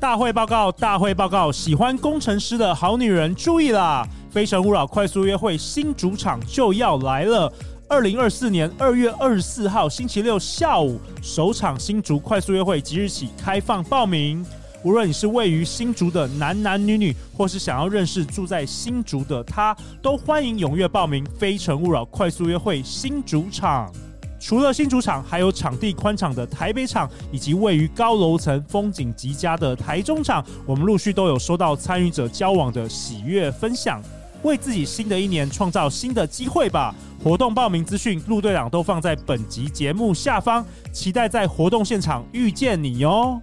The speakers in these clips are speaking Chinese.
大会报告，大会报告！喜欢工程师的好女人注意啦！非诚勿扰快速约会新主场就要来了。二零二四年二月二十四号星期六下午，首场新竹快速约会即日起开放报名。无论你是位于新竹的男男女女，或是想要认识住在新竹的他，都欢迎踊跃报名。非诚勿扰快速约会新主场。除了新主场，还有场地宽敞的台北场，以及位于高楼层、风景极佳的台中场。我们陆续都有收到参与者交往的喜悦分享，为自己新的一年创造新的机会吧。活动报名资讯，陆队长都放在本集节目下方，期待在活动现场遇见你哟。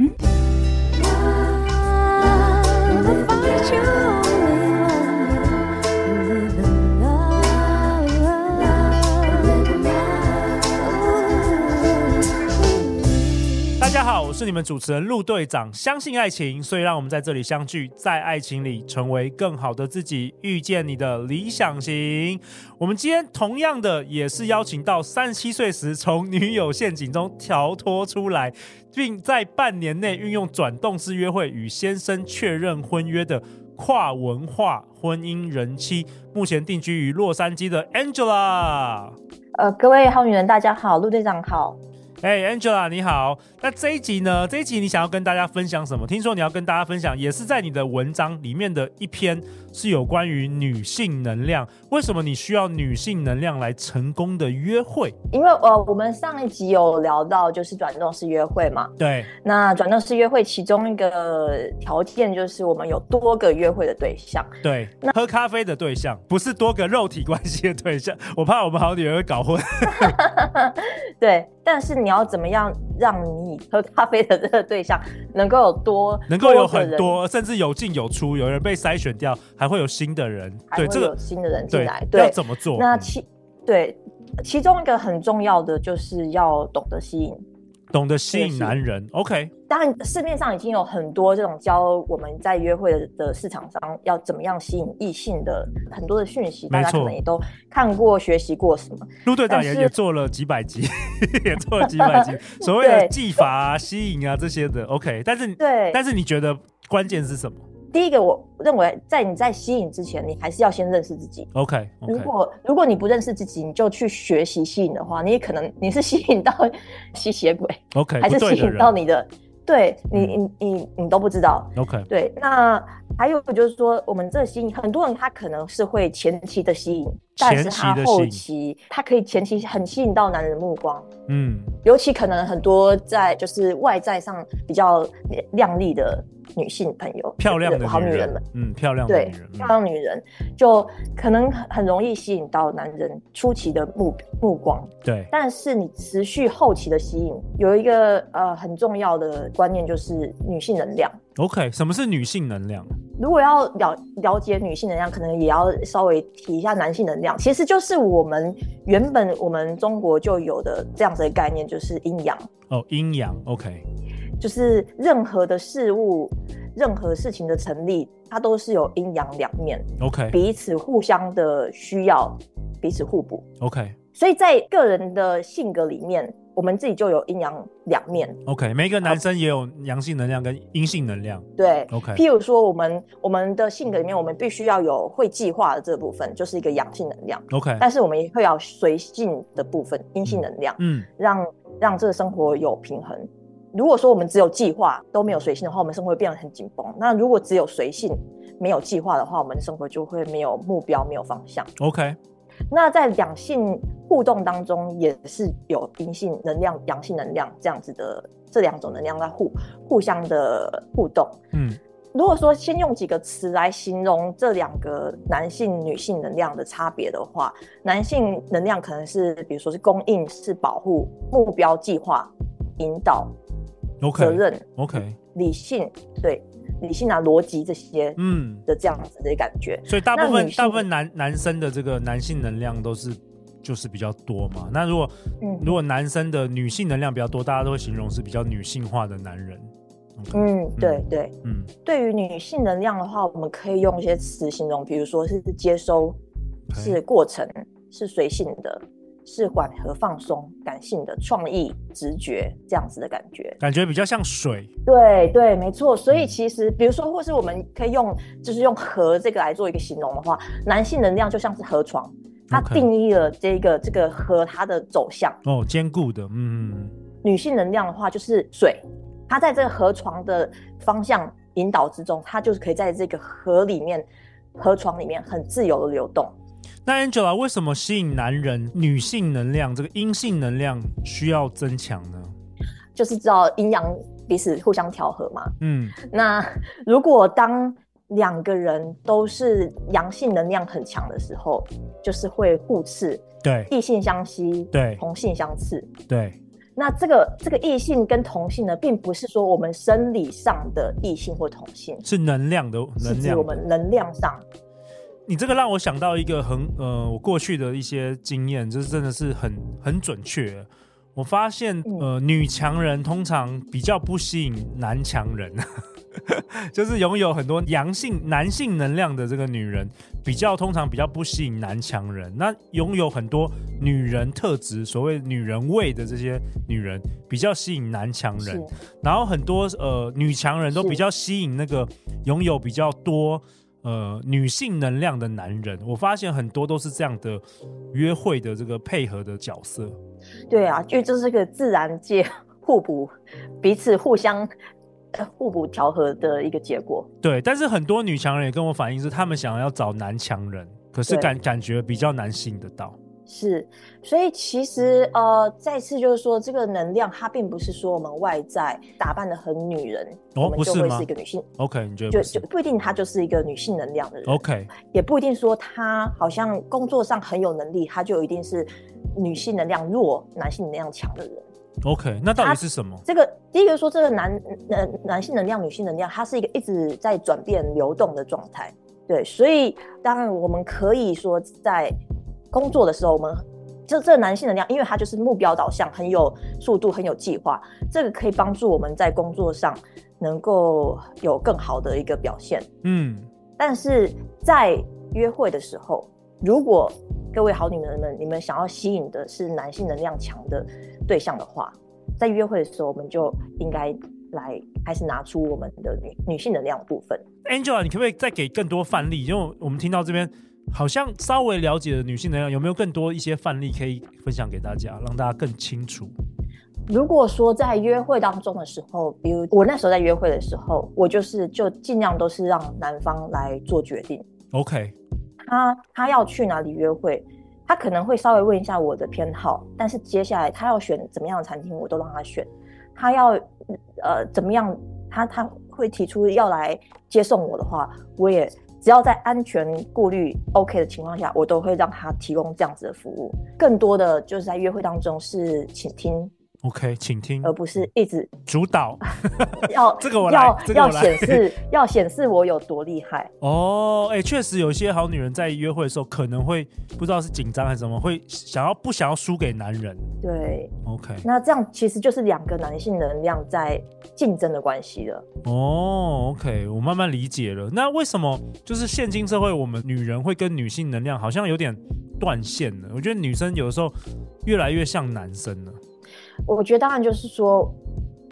是你们主持人陆队长，相信爱情，所以让我们在这里相聚，在爱情里成为更好的自己，遇见你的理想型。我们今天同样的也是邀请到三十七岁时从女友陷阱中逃脱出来，并在半年内运用转动式约会与先生确认婚约的跨文化婚姻人妻，目前定居于洛杉矶的 Angela。呃，各位好女人，大家好，陆队长好。哎、hey，Angela，你好。那这一集呢？这一集你想要跟大家分享什么？听说你要跟大家分享，也是在你的文章里面的一篇，是有关于女性能量。为什么你需要女性能量来成功的约会？因为呃，我们上一集有聊到，就是转动式约会嘛。对。那转动式约会其中一个条件就是我们有多个约会的对象。对。那喝咖啡的对象不是多个肉体关系的对象，我怕我们好女人会搞混。对。但是你要怎么样让你喝咖啡的这个对象能够有多，能够有很多，甚至有进有出，有人被筛选掉，还会有新的人，对，这个有新的人进来，对，要怎么做？那其对其中一个很重要的就是要懂得吸引。懂得吸引男人，OK。当然，市面上已经有很多这种教我们在约会的市场上要怎么样吸引异性的很多的讯息，大家可能也都看过、学习过什么。陆队长也也做了几百集，也做了几百集，所谓的技法啊、吸引啊这些的，OK。但是，对，但是你觉得关键是什么？第一个，我认为在你在吸引之前，你还是要先认识自己。OK, okay. 如果如果你不认识自己，你就去学习吸引的话，你也可能你是吸引到吸血鬼，OK，还是吸引到你的？对你，你你你都不知道。OK，对。那还有就是说，我们这吸引很多人，他可能是会前期的吸引，但是他后期他可以前期很吸引到男人的目光。嗯，尤其可能很多在就是外在上比较靓丽的。女性朋友，漂亮的好女人们，嗯，漂亮的女人，对，漂亮女人就可能很容易吸引到男人初期的目目光，对。但是你持续后期的吸引，有一个呃很重要的观念就是女性能量。OK，什么是女性能量？如果要了了解女性能量，可能也要稍微提一下男性能量。其实就是我们原本我们中国就有的这样子的概念，就是阴阳。哦，阴阳，OK。就是任何的事物、任何事情的成立，它都是有阴阳两面，OK，彼此互相的需要，彼此互补，OK。所以在个人的性格里面，我们自己就有阴阳两面，OK。每一个男生也有阳性能量跟阴性能量，对，OK。譬如说，我们我们的性格里面，我们必须要有会计划的这部分，就是一个阳性能量，OK。但是我们也会要随性的部分，阴性能量，嗯，让让这个生活有平衡。如果说我们只有计划都没有随性的话，我们生活会变得很紧绷。那如果只有随性没有计划的话，我们的生活就会没有目标、没有方向。OK。那在两性互动当中，也是有阴性能量、阳性能量这样子的这两种能量在互互相的互动。嗯，如果说先用几个词来形容这两个男性、女性能量的差别的话，男性能量可能是比如说是供应、是保护、目标、计划、引导。Okay, 责任，OK，理性，对，理性啊，逻辑这些，嗯，的这样子的感觉。所以大部分大部分男男生的这个男性能量都是就是比较多嘛。那如果、嗯、如果男生的女性能量比较多，大家都会形容是比较女性化的男人。Okay. 嗯，对对，嗯，对于女性能量的话，我们可以用一些词形容，比如说是接收.是过程，是随性的，是缓和放松，感性的，创意、直觉这样子的感觉，感觉比较像水。对对，没错。所以其实，比如说，或是我们可以用，就是用河这个来做一个形容的话，男性能量就像是河床，它定义了这个这个河它的走向。哦，坚固的，嗯。女性能量的话，就是水。它在这个河床的方向引导之中，它就是可以在这个河里面、河床里面很自由的流动。那 Angela 为什么吸引男人？女性能量这个阴性能量需要增强呢？就是知道阴阳彼此互相调和嘛。嗯，那如果当两个人都是阳性能量很强的时候，就是会互斥，对，异性相吸，对，同性相斥，对。那这个这个异性跟同性呢，并不是说我们生理上的异性或同性，是能量的，能量的，是指我们能量上。你这个让我想到一个很呃，我过去的一些经验，就是真的是很很准确。我发现呃，女强人通常比较不吸引男强人。就是拥有很多阳性男性能量的这个女人，比较通常比较不吸引男强人。那拥有很多女人特质，所谓女人味的这些女人，比较吸引男强人。然后很多呃女强人都比较吸引那个拥有比较多呃女性能量的男人。我发现很多都是这样的约会的这个配合的角色。对啊，因为这是个自然界互补，彼此互相。互补调和的一个结果。对，但是很多女强人也跟我反映是，他们想要找男强人，可是感感觉比较难吸引得到。是，所以其实呃，再次就是说，这个能量它并不是说我们外在打扮的很女人，哦、我们就会是一个女性。OK，你觉得就就不一定她就是一个女性能量的人。OK，也不一定说她好像工作上很有能力，她就一定是女性能量弱、男性能量强的人。OK，那到底是什么？这个第一个说，这个男男男性能量、女性能量，它是一个一直在转变、流动的状态。对，所以当然我们可以说，在工作的时候，我们这这男性能量，因为它就是目标导向，很有速度，很有计划，这个可以帮助我们在工作上能够有更好的一个表现。嗯，但是在约会的时候，如果各位好女人们，你们想要吸引的是男性能量强的对象的话，在约会的时候，我们就应该来开始拿出我们的女女性能量的部分。Angela，你可不可以再给更多范例？因为我们听到这边好像稍微了解的女性能量，有没有更多一些范例可以分享给大家，让大家更清楚？如果说在约会当中的时候，比如我那时候在约会的时候，我就是就尽量都是让男方来做决定。OK。他他要去哪里约会，他可能会稍微问一下我的偏好，但是接下来他要选怎么样的餐厅，我都让他选。他要呃怎么样，他他会提出要来接送我的话，我也只要在安全顾虑 OK 的情况下，我都会让他提供这样子的服务。更多的就是在约会当中是倾听。OK，请听，而不是一直主导。要这个我来，这个我，要显示，要显示我有多厉害。哦，哎，确实有些好女人在约会的时候，可能会不知道是紧张还是什么，会想要不想要输给男人。对，OK，那这样其实就是两个男性能量在竞争的关系了。哦，OK，我慢慢理解了。那为什么就是现今社会，我们女人会跟女性能量好像有点断线呢？我觉得女生有的时候越来越像男生了。我觉得当然就是说，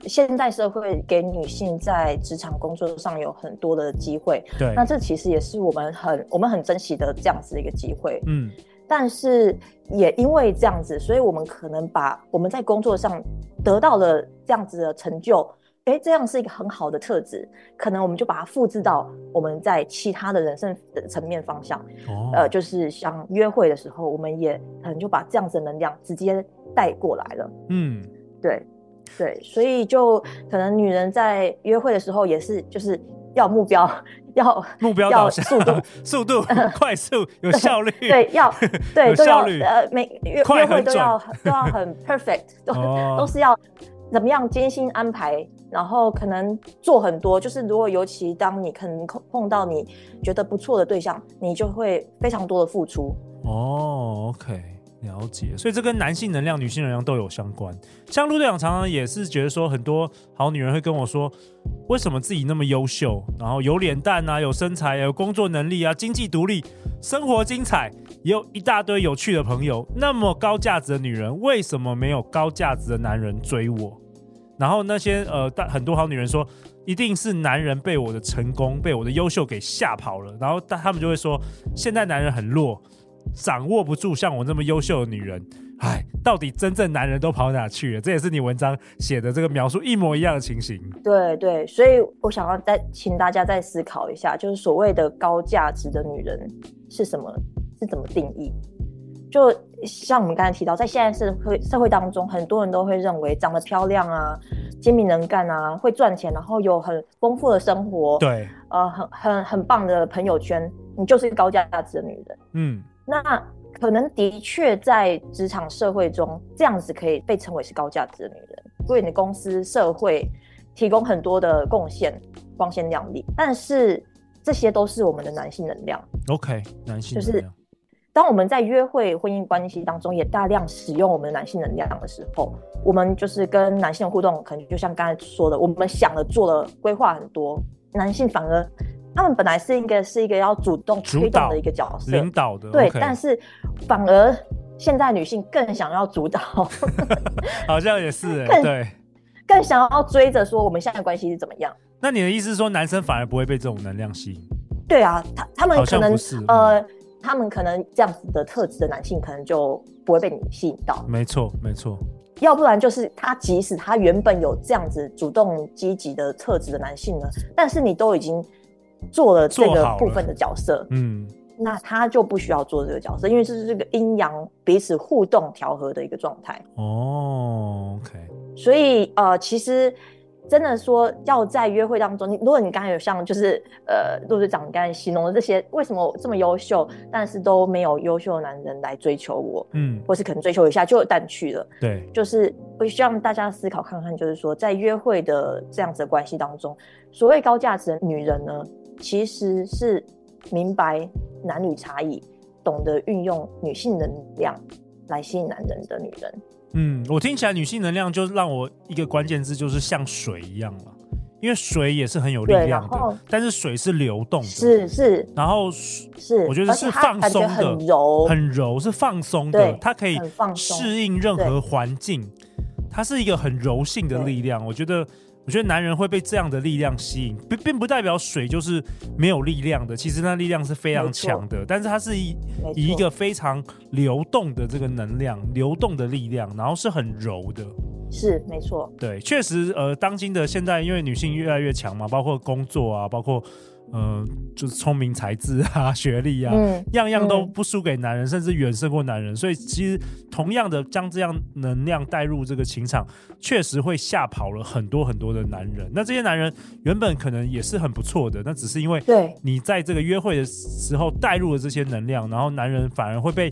现代社会给女性在职场工作上有很多的机会，对，那这其实也是我们很我们很珍惜的这样子的一个机会，嗯，但是也因为这样子，所以我们可能把我们在工作上得到的这样子的成就，诶，这样是一个很好的特质，可能我们就把它复制到我们在其他的人生的层面方向，哦，呃，就是像约会的时候，我们也可能就把这样子的能量直接。带过来了，嗯，对，对，所以就可能女人在约会的时候也是，就是要目标，要目标要速度，速度 快速有效率，对，要对都要呃每约约会都要都要很 perfect，都都是要怎么样精心安排，然后可能做很多，就是如果尤其当你可能碰到你觉得不错的对象，你就会非常多的付出。哦，OK。了解，所以这跟男性能量、女性能量都有相关。像陆队长常常也是觉得说，很多好女人会跟我说，为什么自己那么优秀，然后有脸蛋啊，有身材，有工作能力啊，经济独立，生活精彩，也有一大堆有趣的朋友，那么高价值的女人，为什么没有高价值的男人追我？然后那些呃，大很多好女人说，一定是男人被我的成功、被我的优秀给吓跑了。然后但他们就会说，现在男人很弱。掌握不住像我这么优秀的女人，哎，到底真正男人都跑哪去了？这也是你文章写的这个描述一模一样的情形。对对，所以我想要再请大家再思考一下，就是所谓的高价值的女人是什么？是怎么定义？就像我们刚才提到，在现在社会社会当中，很多人都会认为长得漂亮啊、精明能干啊、会赚钱，然后有很丰富的生活，对，呃，很很很棒的朋友圈，你就是一个高价值的女人。嗯。那可能的确在职场社会中，这样子可以被称为是高价值的女人，为你的公司社会提供很多的贡献，光鲜亮丽。但是这些都是我们的男性能量。OK，男性能量。就是当我们在约会、婚姻关系当中也大量使用我们的男性能量的时候，我们就是跟男性的互动，可能就像刚才说的，我们想了、做了、规划很多，男性反而。他们本来是一个是一个要主动推动的一个角色，领导的，对、但是反而现在女性更想要主导，好像也是、对，更想要追着说我们现在关系是怎么样？那你的意思是说，男生反而不会被这种能量吸引？对啊，他他们可能呃，他们可能这样子的特质的男性，可能就不会被你吸引到。没错，没错。要不然就是他，即使他原本有这样子主动积极的特质的男性呢，但是你都已经。做了这个部分的角色，嗯，那他就不需要做这个角色，因为这是这个阴阳彼此互动调和的一个状态。哦，OK。所以呃，其实真的说要在约会当中，你如果你刚才有像就是呃陆队长刚才形容的这些，为什么我这么优秀，但是都没有优秀的男人来追求我，嗯，或是可能追求一下就淡去了，对，就是我希望大家思考看看，就是说在约会的这样子的关系当中，所谓高价值的女人呢？其实是明白男女差异，懂得运用女性能量来吸引男人的女人。嗯，我听起来女性能量就让我一个关键字就是像水一样了，因为水也是很有力量的，但是水是流动的，是是，然后是我觉得是放松的，很柔，很柔，是放松的，它可以适应任何环境，它是一个很柔性的力量，我觉得。我觉得男人会被这样的力量吸引，并并不代表水就是没有力量的。其实那力量是非常强的，但是它是以以一个非常流动的这个能量、流动的力量，然后是很柔的。是没错，对，确实，呃，当今的现在，因为女性越来越强嘛，包括工作啊，包括。嗯、呃，就是聪明才智啊，学历啊，嗯、样样都不输给男人，嗯、甚至远胜过男人。所以，其实同样的将这样能量带入这个情场，确实会吓跑了很多很多的男人。那这些男人原本可能也是很不错的，那只是因为对你在这个约会的时候带入了这些能量，然后男人反而会被，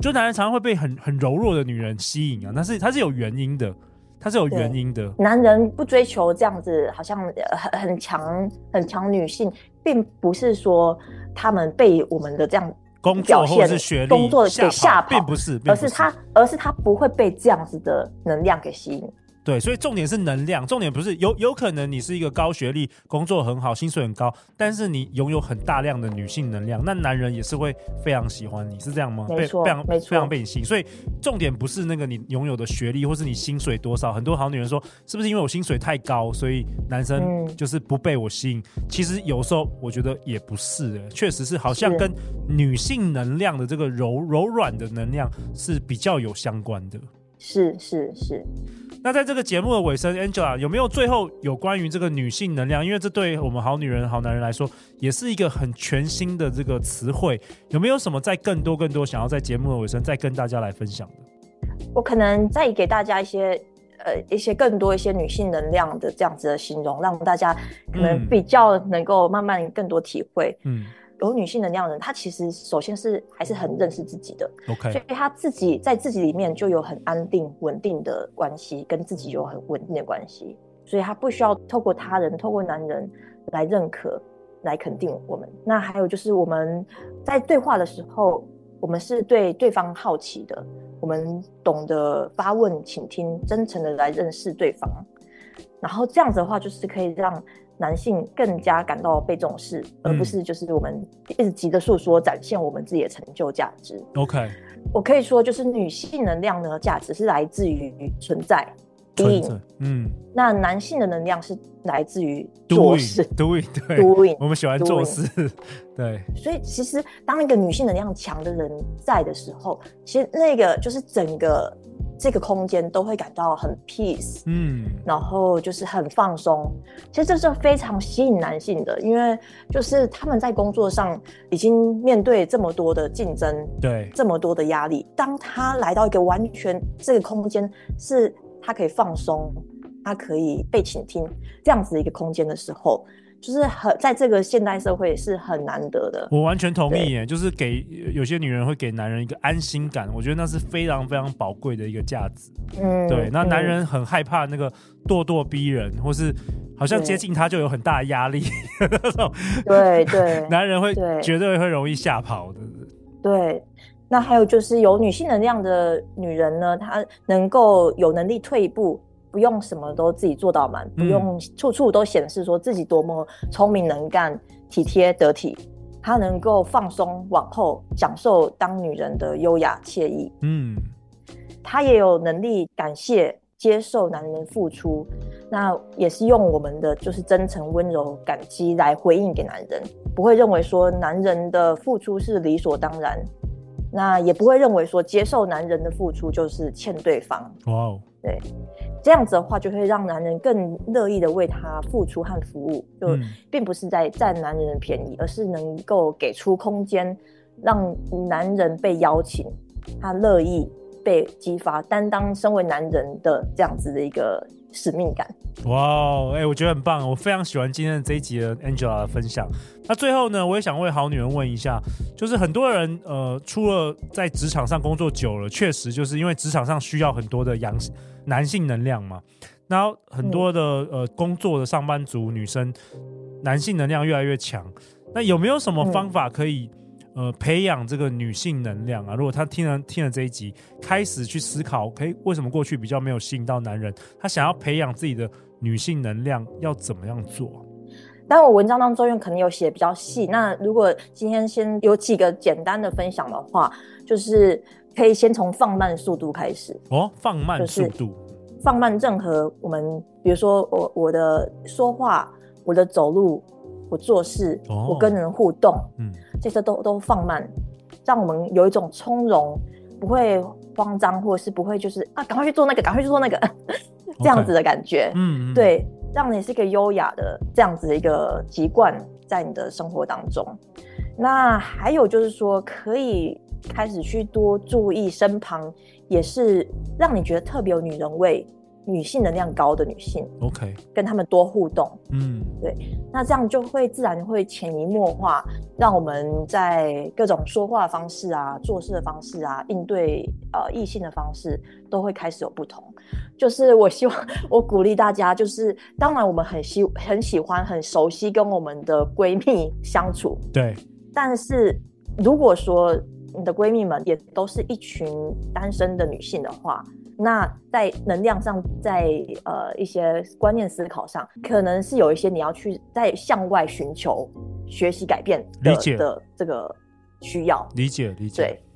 就男人常常会被很很柔弱的女人吸引啊。那是他是有原因的。它是有原因的。男人不追求这样子，好像很很强很强女性，并不是说他们被我们的这样工作或者是学历工作给吓跑，并不是，而是他，而是他不会被这样子的能量给吸引。对，所以重点是能量，重点不是有有可能你是一个高学历、工作很好、薪水很高，但是你拥有很大量的女性能量，那男人也是会非常喜欢你，是这样吗？没错，非常没错，非常被你吸引。所以重点不是那个你拥有的学历，或是你薪水多少。很多好女人说，是不是因为我薪水太高，所以男生就是不被我吸引？嗯、其实有时候我觉得也不是，确实是好像跟女性能量的这个柔柔软的能量是比较有相关的。是是是。那在这个节目的尾声，Angela 有没有最后有关于这个女性能量？因为这对我们好女人、好男人来说，也是一个很全新的这个词汇。有没有什么在更多、更多想要在节目的尾声再跟大家来分享的？我可能再给大家一些呃一些更多一些女性能量的这样子的形容，让大家可能比较能够慢慢更多体会。嗯。有女性能量的人，他其实首先是还是很认识自己的，OK，所以他自己在自己里面就有很安定、稳定的关系，跟自己有很稳定的关系，所以他不需要透过他人、透过男人来认可、来肯定我们。那还有就是我们在对话的时候，我们是对对方好奇的，我们懂得发问、倾听，真诚的来认识对方。然后这样子的话，就是可以让男性更加感到被重视，嗯、而不是就是我们一直急着诉说、展现我们自己的成就价值。OK，我可以说，就是女性能量的价值是来自于存在。嗯，那男性的能量是来自于做事，doing，对，doing，我们喜欢做事，doing. 对。所以其实当一个女性能量强的人在的时候，其实那个就是整个这个空间都会感到很 peace，嗯，然后就是很放松。其实这是非常吸引男性的，因为就是他们在工作上已经面对这么多的竞争，对，这么多的压力，当他来到一个完全这个空间是。他可以放松，他可以被倾听，这样子的一个空间的时候，就是很在这个现代社会是很难得的。我完全同意耶，就是给有些女人会给男人一个安心感，我觉得那是非常非常宝贵的一个价值。嗯，对。那男人很害怕那个咄咄逼人，或是好像接近他就有很大的压力 那种。对对，男人会绝对会容易吓跑的。对。那还有就是有女性能量的女人呢，她能够有能力退一步，不用什么都自己做到满，不用处处都显示说自己多么聪明能干、体贴得体。她能够放松往后，享受当女人的优雅惬意。嗯，她也有能力感谢、接受男人付出，那也是用我们的就是真诚、温柔、感激来回应给男人，不会认为说男人的付出是理所当然。那也不会认为说接受男人的付出就是欠对方。哇哦，对，这样子的话就会让男人更乐意的为他付出和服务，就并不是在占男人的便宜，而是能够给出空间，让男人被邀请，他乐意被激发，担当身为男人的这样子的一个使命感。哇，哎，我觉得很棒，我非常喜欢今天的这一集的 Angela 的分享。那最后呢，我也想为好女人问一下，就是很多人呃，除了在职场上工作久了，确实就是因为职场上需要很多的阳男性能量嘛。然后很多的呃工作的上班族女生，男性能量越来越强。那有没有什么方法可以呃培养这个女性能量啊？如果她听了听了这一集，开始去思考，可以为什么过去比较没有吸引到男人？她想要培养自己的。女性能量要怎么样做？但我文章当中可能有写比较细。那如果今天先有几个简单的分享的话，就是可以先从放慢速度开始。哦，放慢速度，放慢任何我们，比如说我我的说话，我的走路，我做事，哦、我跟人互动，嗯，这些都都放慢，让我们有一种从容，不会慌张，或者是不会就是啊，赶快去做那个，赶快去做那个。这样子的感觉，okay. 嗯，对，让你是一个优雅的这样子的一个习惯在你的生活当中。那还有就是说，可以开始去多注意身旁，也是让你觉得特别有女人味。女性能量高的女性，OK，跟他们多互动，嗯，对，那这样就会自然会潜移默化，让我们在各种说话的方式啊、做事的方式啊、应对呃异性的方式，都会开始有不同。就是我希望我鼓励大家，就是当然我们很喜很喜欢很熟悉跟我们的闺蜜相处，对，但是如果说你的闺蜜们也都是一群单身的女性的话。那在能量上，在呃一些观念思考上，可能是有一些你要去在向外寻求学习改变的理解的这个需要。理解理解，对，嗯。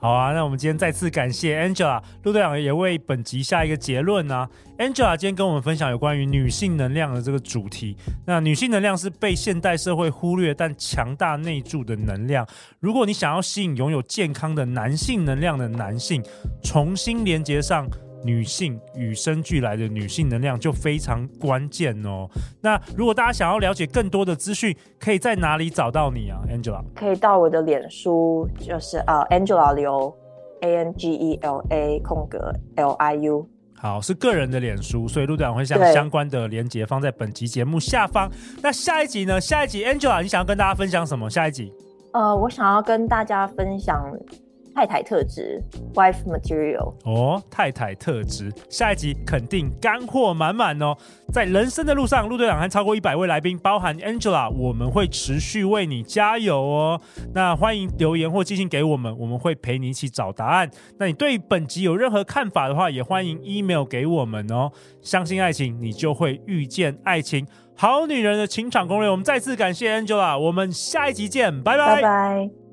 好啊，那我们今天再次感谢 Angela 陆队长，也为本集下一个结论啊。Angela 今天跟我们分享有关于女性能量的这个主题。那女性能量是被现代社会忽略但强大内住的能量。如果你想要吸引拥有健康的男性能量的男性，重新连接上。女性与生俱来的女性能量就非常关键哦。那如果大家想要了解更多的资讯，可以在哪里找到你啊，Angela？可以到我的脸书，就是啊，Angela Liu A N G E L A 空格 L I U。好，是个人的脸书，所以陆队长会将相关的连接放在本集节目下方。那下一集呢？下一集 Angela，你想要跟大家分享什么？下一集？呃，我想要跟大家分享。太太特质 （wife material） 哦，太太特质，下一集肯定干货满满哦。在人生的路上，陆队长和超过一百位来宾，包含 Angela，我们会持续为你加油哦。那欢迎留言或寄信给我们，我们会陪你一起找答案。那你对本集有任何看法的话，也欢迎 email 给我们哦。相信爱情，你就会遇见爱情。好女人的情场攻略，我们再次感谢 Angela，我们下一集见，拜拜。拜拜。